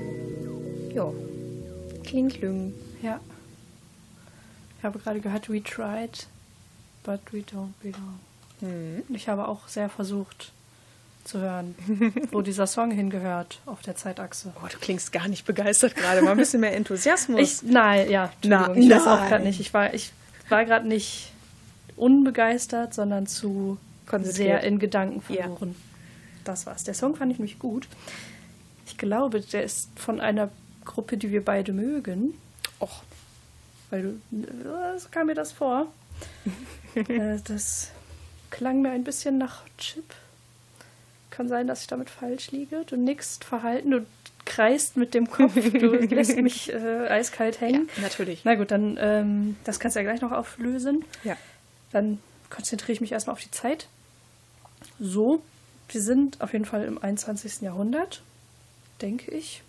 [LAUGHS] jo. Kling, klung. Ja. Ich habe gerade gehört, we tried, but we don't belong. Hm. Ich habe auch sehr versucht zu hören, [LAUGHS] wo dieser Song hingehört auf der Zeitachse. Oh, du klingst gar nicht begeistert gerade. Mal ein bisschen mehr Enthusiasmus. Ich, nein, ja, Na, ich weiß auch gerade nicht. Ich war, ich war gerade nicht unbegeistert, sondern zu sehr in Gedanken Ja. Das war's. Der Song fand ich nämlich gut. Ich glaube, der ist von einer Gruppe, die wir beide mögen. Och, Weil du, äh, so kam mir das vor. [LAUGHS] äh, das klang mir ein bisschen nach Chip. Kann sein, dass ich damit falsch liege. Du nickst verhalten, du kreist mit dem Kopf, du [LAUGHS] lässt mich äh, eiskalt hängen. natürlich. Na gut, dann, ähm, das kannst du ja gleich noch auflösen. Ja. Dann konzentriere ich mich erstmal auf die Zeit. So, wir sind auf jeden Fall im 21. Jahrhundert, denke ich.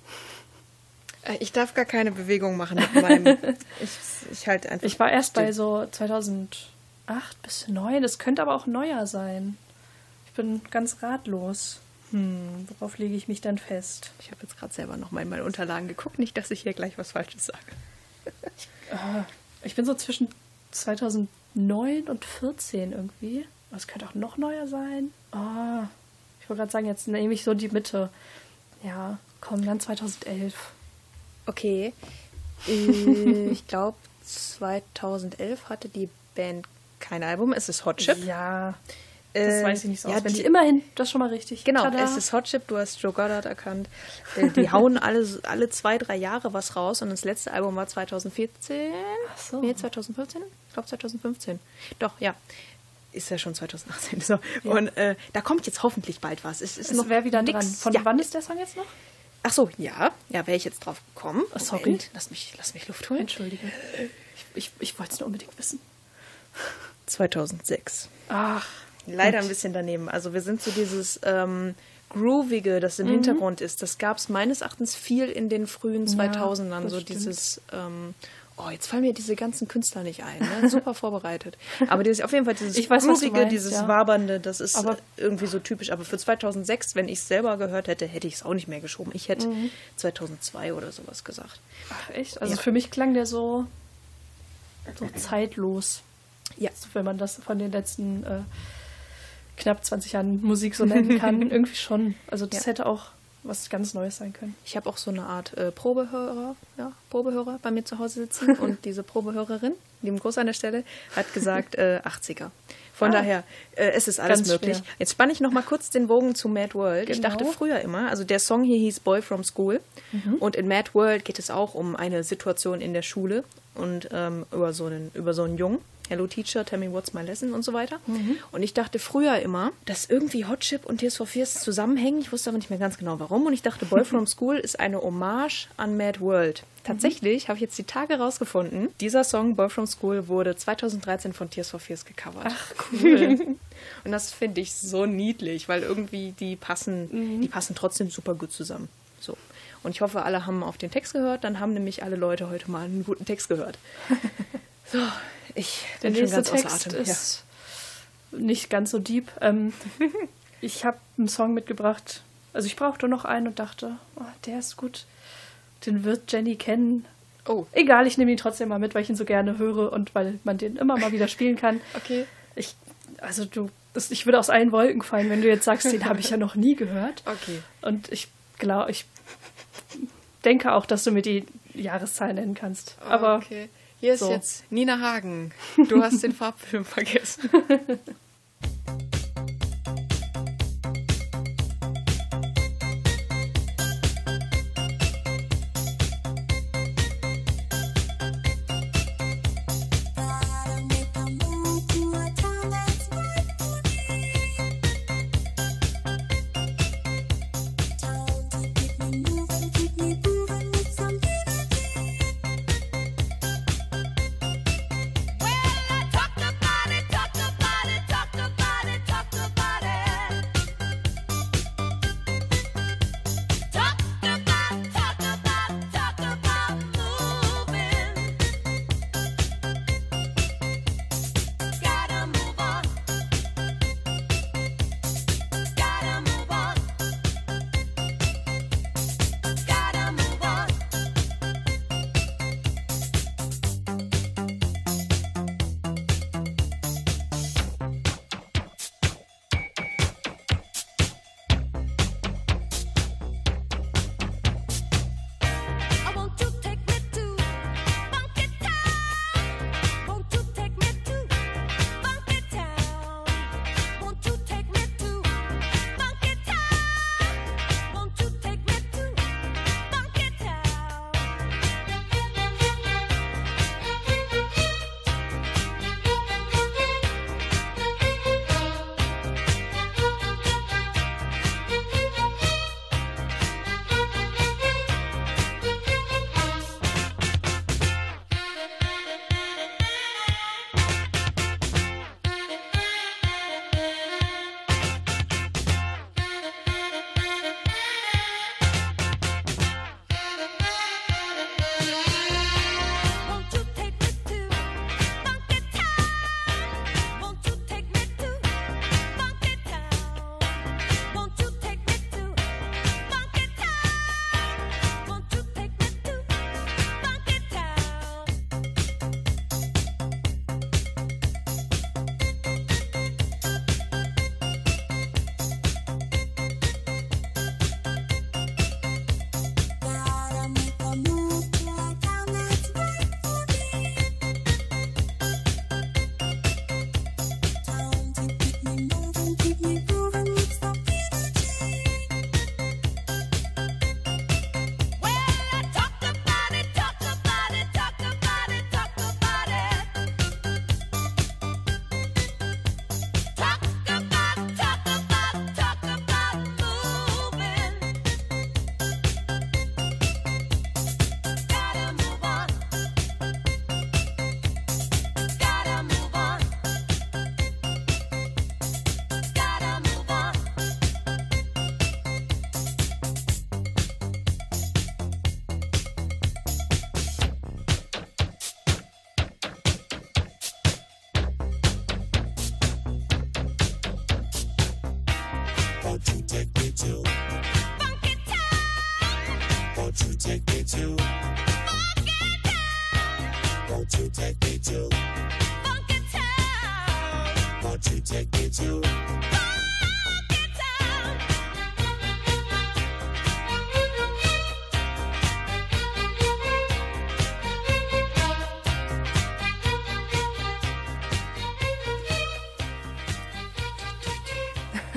Äh, Ich darf gar keine Bewegung machen mit meinem. [LAUGHS] ich, ich halte einfach. Ich war erst bei still. so 2008 bis 9. Das könnte aber auch neuer sein. Ich bin ganz ratlos. Hm, worauf lege ich mich dann fest? Ich habe jetzt gerade selber noch mal in meine Unterlagen geguckt. Nicht, dass ich hier gleich was Falsches sage. Äh, ich bin so zwischen 2009 und 14 irgendwie. Das könnte auch noch neuer sein. Ah, ich wollte gerade sagen, jetzt nehme ich so die Mitte. Ja, komm, dann 2011. Okay. Äh, ich glaube, 2011 hatte die Band kein Album. Es ist Hot Chip. Ja, das Äh, weiß ich nicht so ja, auswendig. die- Immerhin, das schon mal richtig. Genau, Tada. es ist Hot Chip, du hast Joe Goddard erkannt. Äh, Die [LAUGHS] hauen alle, alle zwei, drei Jahre was raus und das letzte Album war 2014. Ach so. Nee, 2014? Ich glaube 2015. Doch, ja. Ist ja schon 2018. So. Ja. Und äh, da kommt jetzt hoffentlich bald was. Es ist Es noch wäre wieder nix. dran. Von ja. wann ist der Song jetzt noch? Ach so, ja. Ja, wäre ich jetzt drauf gekommen. Oh, sorry. Lass mich, lass mich Luft holen. Entschuldige. Ich, ich, ich wollte es nur unbedingt wissen. [LAUGHS] 2006. Ach, Leider Gut. ein bisschen daneben. Also wir sind so dieses ähm, Groovige, das im Hintergrund ist. Das gab es meines Erachtens viel in den frühen Ja, 2000ern. das so stimmt. dieses, ähm, oh, jetzt fallen mir diese ganzen Künstler nicht ein. Ne? Super [LAUGHS] vorbereitet. Aber dieses, auf jeden Fall dieses Ich weiß, Groovige, meinst, dieses ja. Wabernde, das ist Aber- irgendwie so typisch. Aber für 2006, wenn ich es selber gehört hätte, hätte ich es auch nicht mehr geschoben. Ich hätte 2002 oder sowas gesagt. ach echt? Also Ja. für mich klang der so, so zeitlos. Ja. Also wenn man das von den letzten äh, knapp 20 Jahren Musik so nennen kann. [LAUGHS] Irgendwie schon. Also das Ja. hätte auch was ganz Neues sein können. Ich habe auch so eine Art äh, Probehörer, ja, Probehörer bei mir zu Hause sitzen [LAUGHS] und diese Probehörerin, lieben Gruß an der Stelle, hat gesagt [LAUGHS] äh, 80er. Von Ah. daher, äh, es ist alles möglich. schwer. Jetzt spanne ich noch mal kurz den Bogen zu Mad World. Ich Genau. dachte früher immer, also der Song hier hieß Boy from School Mhm. und in Mad World geht es auch um eine Situation in der Schule und ähm, über so einen über so einen Jungen. Hello Teacher, tell me what's my lesson und so weiter. Mhm. Und ich dachte früher immer, dass irgendwie Hot Chip und Tears for Fears zusammenhängen. Ich wusste aber nicht mehr ganz genau warum. Und ich dachte, Boy [LAUGHS] from School ist eine Hommage an Mad World. Tatsächlich habe ich jetzt die Tage rausgefunden, dieser Song Boy from School wurde 2013 von Tears for Fears gecovert. Ach, cool. [LAUGHS] Und das finde ich so niedlich, weil irgendwie die passen, Mhm. die passen trotzdem super gut zusammen. So. Und ich hoffe, alle haben auf den Text gehört. Dann haben nämlich alle Leute heute mal einen guten Text gehört. [LAUGHS] So, ich Der bin schon nächste ganz Text außer Atem. ist nicht ganz so deep. Ähm, [LAUGHS] ich habe einen Song mitgebracht. Also ich brauchte noch einen und dachte, oh, der ist gut. Den wird Jenny kennen. Oh. Egal, ich nehme ihn trotzdem mal mit, weil ich ihn so gerne höre und weil man den immer mal wieder spielen kann. [LAUGHS] Okay. Ich, also du, ich würde aus allen Wolken fallen, wenn du jetzt sagst, den habe ich ja noch nie gehört. [LAUGHS] Okay. Und ich glaube, ich denke auch, dass du mir die Jahreszahl nennen kannst. Aber okay. Hier ist so. jetzt Nina Hagen. Du hast den Farbfilm [LAUGHS] vergessen. [LAUGHS]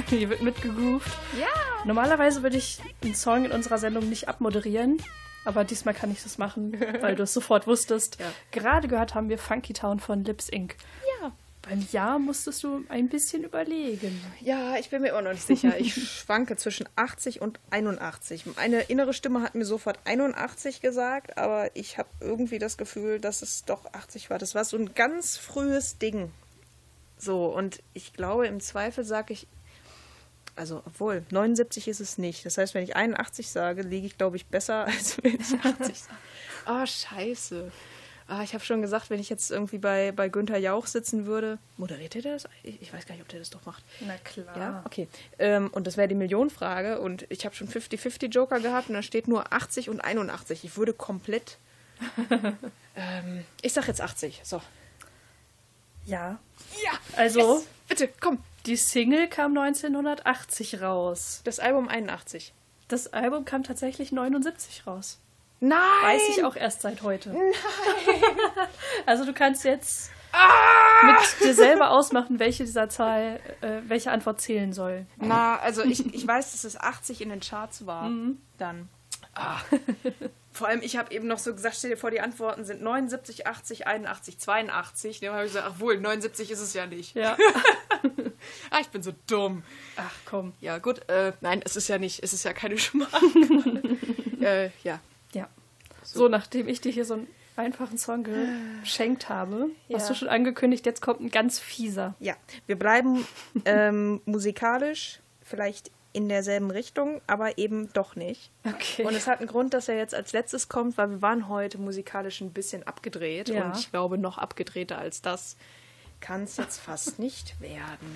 [LAUGHS] hier wird mitgegroovt. Ja. Normalerweise würde ich einen Song in unserer Sendung nicht abmoderieren, aber diesmal kann ich das machen, [LAUGHS] weil du es sofort wusstest. Ja. Gerade gehört haben wir Funky Town von Lips Inc. Ja. Beim Jahr musstest du ein bisschen überlegen. Ja, ich bin mir immer noch nicht sicher. Ich [LAUGHS] schwanke zwischen 80 und 81. Meine innere Stimme hat mir sofort 81 gesagt, aber ich habe irgendwie das Gefühl, dass es doch 80 war. Das war so ein ganz frühes Ding. So, und ich glaube, im Zweifel sage ich, also obwohl, 79 ist es nicht. Das heißt, wenn ich 81 sage, liege ich, glaube ich, besser, [LAUGHS] als wenn ich 80 sage. Ah, scheiße. Ah, ich habe schon gesagt, wenn ich jetzt irgendwie bei, bei Günther Jauch sitzen würde, moderiert er das? Ich ich weiß gar nicht, ob der das doch macht. Na klar. Ja, okay. Ähm, und das wäre die Millionenfrage. Und ich habe schon 50-50 Joker gehabt und da steht nur 80 und 81. Ich würde komplett [LAUGHS] ähm, ich sag jetzt 80. So. Ja. Ja. Also, Yes. Bitte, komm. Die Single kam 1980 raus. Das Album 81. Das Album kam tatsächlich 79 raus. Nein! Weiß ich auch erst seit heute. Nein. [LAUGHS] also du kannst jetzt Ah! mit dir selber ausmachen, welche dieser Zahl, äh, welche Antwort zählen soll. Na, also ich, ich weiß, dass es 80 in den Charts war. Dann. Ah. Vor allem, ich habe eben noch so gesagt, stell dir vor, die Antworten sind 79, 80, 81, 82. Dann habe ich gesagt, ach wohl, 79 ist es ja nicht. Ja. [LAUGHS] [LAUGHS] Ah, ich bin so dumm. Ach komm. Ja, gut, äh, nein, es ist ja nicht, es ist ja keine [LAUGHS] Schmarrn. [LAUGHS] äh, ja. Ja. So, nachdem ich dir hier so einen einfachen Song geschenkt habe, hast du Ja. schon angekündigt, jetzt kommt ein ganz fieser. Ja, wir bleiben ähm, musikalisch vielleicht in derselben Richtung, aber eben doch nicht. Okay. Und es hat einen Grund, dass er jetzt als letztes kommt, weil wir waren heute musikalisch ein bisschen abgedreht. Ja. Und ich glaube, noch abgedrehter als das kann es jetzt fast nicht werden.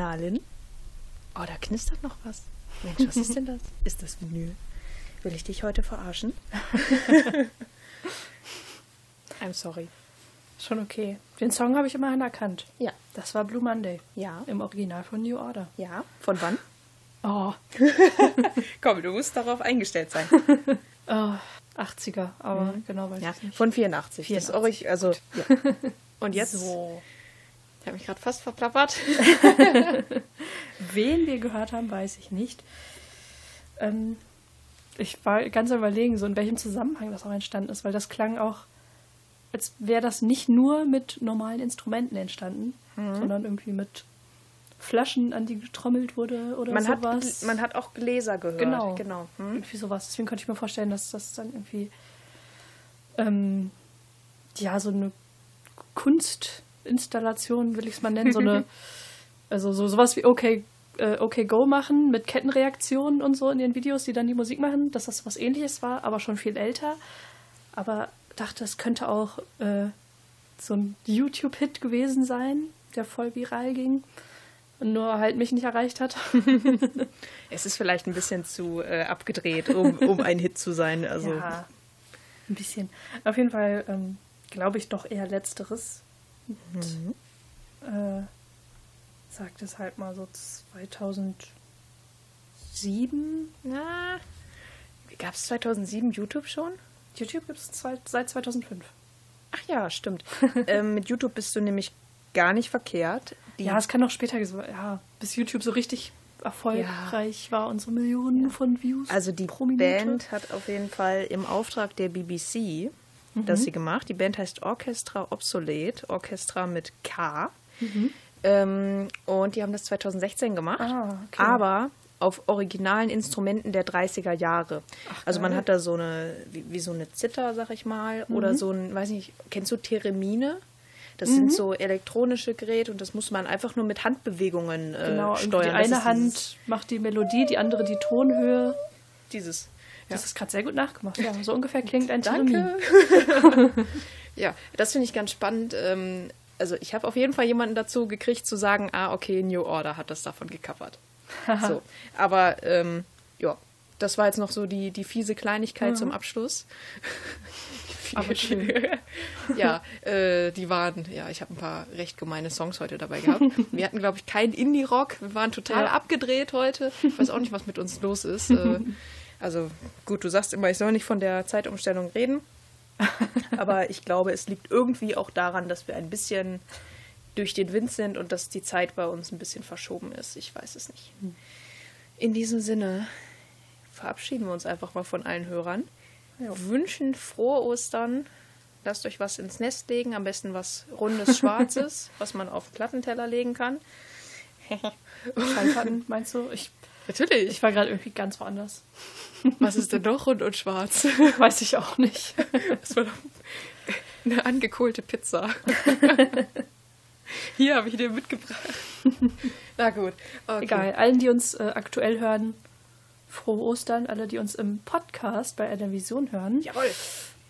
Na, Lynn? Oh, da knistert noch was. Mensch, was ist denn das? [LAUGHS] Ist das Vinyl? Will ich dich heute verarschen? [LAUGHS] I'm sorry. Schon okay. Den Song habe ich immerhin erkannt. Ja. Das war Blue Monday. Ja. Im Original von New Order. Ja. Von wann? Oh, [LAUGHS] Komm, du musst darauf eingestellt sein. oh 80er, aber genau weiß ja. ich nicht. Von 84. Das 84. Orig also, ja. Und jetzt? So. Ich habe mich gerade fast verplappert. [LAUGHS] Wen wir gehört haben, weiß ich nicht. Ähm, ich war ganz überlegen, so in welchem Zusammenhang das auch entstanden ist, weil das klang auch, als wäre das nicht nur mit normalen Instrumenten entstanden, Mhm. sondern irgendwie mit Flaschen, an die getrommelt wurde oder Man hat, sowas. man hat auch Gläser gehört. Genau. genau. Hm? Irgendwie sowas. Deswegen könnte ich mir vorstellen, dass das dann irgendwie ähm, ja so eine Kunstinstallation, will ich es mal nennen, so eine [LAUGHS] also so sowas wie okay äh, okay Go machen mit Kettenreaktionen und so in den Videos, die dann die Musik machen, dass das was ähnliches war, aber schon viel älter. Aber dachte, es könnte auch äh, so ein YouTube-Hit gewesen sein, der voll viral ging und nur halt mich nicht erreicht hat. [LAUGHS] Es ist vielleicht ein bisschen zu äh, abgedreht, um, um ein Hit zu sein. Also, Ja, ein bisschen. Auf jeden Fall ähm, glaube ich doch eher Letzteres. Und, äh, sagt es halt mal so 2007. na, gab es 2007 YouTube schon? YouTube gibt es seit 2005. Ach ja, stimmt. [LAUGHS] ähm, mit YouTube bist du nämlich gar nicht verkehrt. Die, Ja, es kann auch später, ja, bis YouTube so richtig erfolgreich war und so Millionen von Views also die pro Minute. Band hat auf jeden Fall im Auftrag der BBC das sie gemacht. Die Band heißt Orchestra Obsolete, Orchestra mit K. Ähm, und die haben das 2016 gemacht. Ah, okay. Aber auf originalen Instrumenten der 30er Jahre. also man hat da so eine, wie, wie so eine Zither, sag ich mal, Mhm. oder so ein, weiß nicht, kennst du Theremine? Das Mhm. sind so elektronische Geräte und das muss man einfach nur mit Handbewegungen äh, Genau, steuern. die eine Hand macht die Melodie, die andere die Tonhöhe. Dieses. Ja. Das ist gerade sehr gut nachgemacht. Ja, so ungefähr klingt ein. Danke. [LAUGHS] [LAUGHS] ja, das finde ich ganz spannend. Ähm, also ich habe auf jeden Fall jemanden dazu gekriegt zu sagen, ah, okay, New Order hat das davon gecovert. [LAUGHS] so. Aber ähm, ja, das war jetzt noch so die, die fiese Kleinigkeit zum Abschluss. Aber schön. ja, äh, die waren, ja, ich habe ein paar recht gemeine Songs heute dabei gehabt. Wir hatten, glaube ich, keinen Indie-Rock. Wir waren total Ja. abgedreht heute. Ich weiß auch nicht, was mit uns los ist. Äh, also gut, du sagst immer, ich soll nicht von der Zeitumstellung reden. [LAUGHS] Aber ich glaube, es liegt irgendwie auch daran, dass wir ein bisschen durch den Wind sind und dass die Zeit bei uns ein bisschen verschoben ist. Ich weiß es nicht. In diesem Sinne verabschieden wir uns einfach mal von allen Hörern. Wünschen frohe Ostern. Lasst euch was ins Nest legen, am besten was rundes, schwarzes, [LAUGHS] was man auf Plattenteller legen kann. Schallplatten, meinst du? Ich, Natürlich. ich war gerade irgendwie ganz woanders. was ist denn noch rund und schwarz? [LAUGHS] Weiß ich auch nicht. Das war doch eine angekohlte Pizza. [LAUGHS] Hier habe ich dir mitgebracht. Na gut. Okay. Egal. Allen, die uns äh, aktuell hören, frohe Ostern. Alle, die uns im Podcast bei einer Vision hören, Jawohl.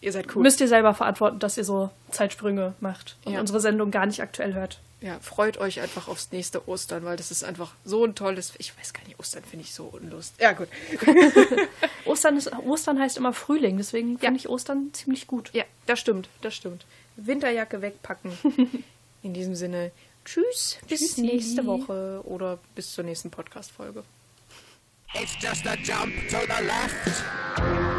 Ihr seid cool. müsst ihr selber verantworten, dass ihr so Zeitsprünge macht und Ja. unsere Sendung gar nicht aktuell hört. Ja, freut euch einfach aufs nächste Ostern, weil das ist einfach so ein tolles. Ich weiß gar nicht, Ostern finde ich so unlust. Ja, gut. [LAUGHS] Ostern, ist, Ostern heißt immer Frühling, deswegen finde ich Ostern ziemlich gut. Ja, das stimmt, das stimmt. Winterjacke wegpacken. [LAUGHS] In diesem Sinne, tschüss, bis Tschüssi. nächste Woche oder bis zur nächsten Podcast-Folge. It's just a jump to the left.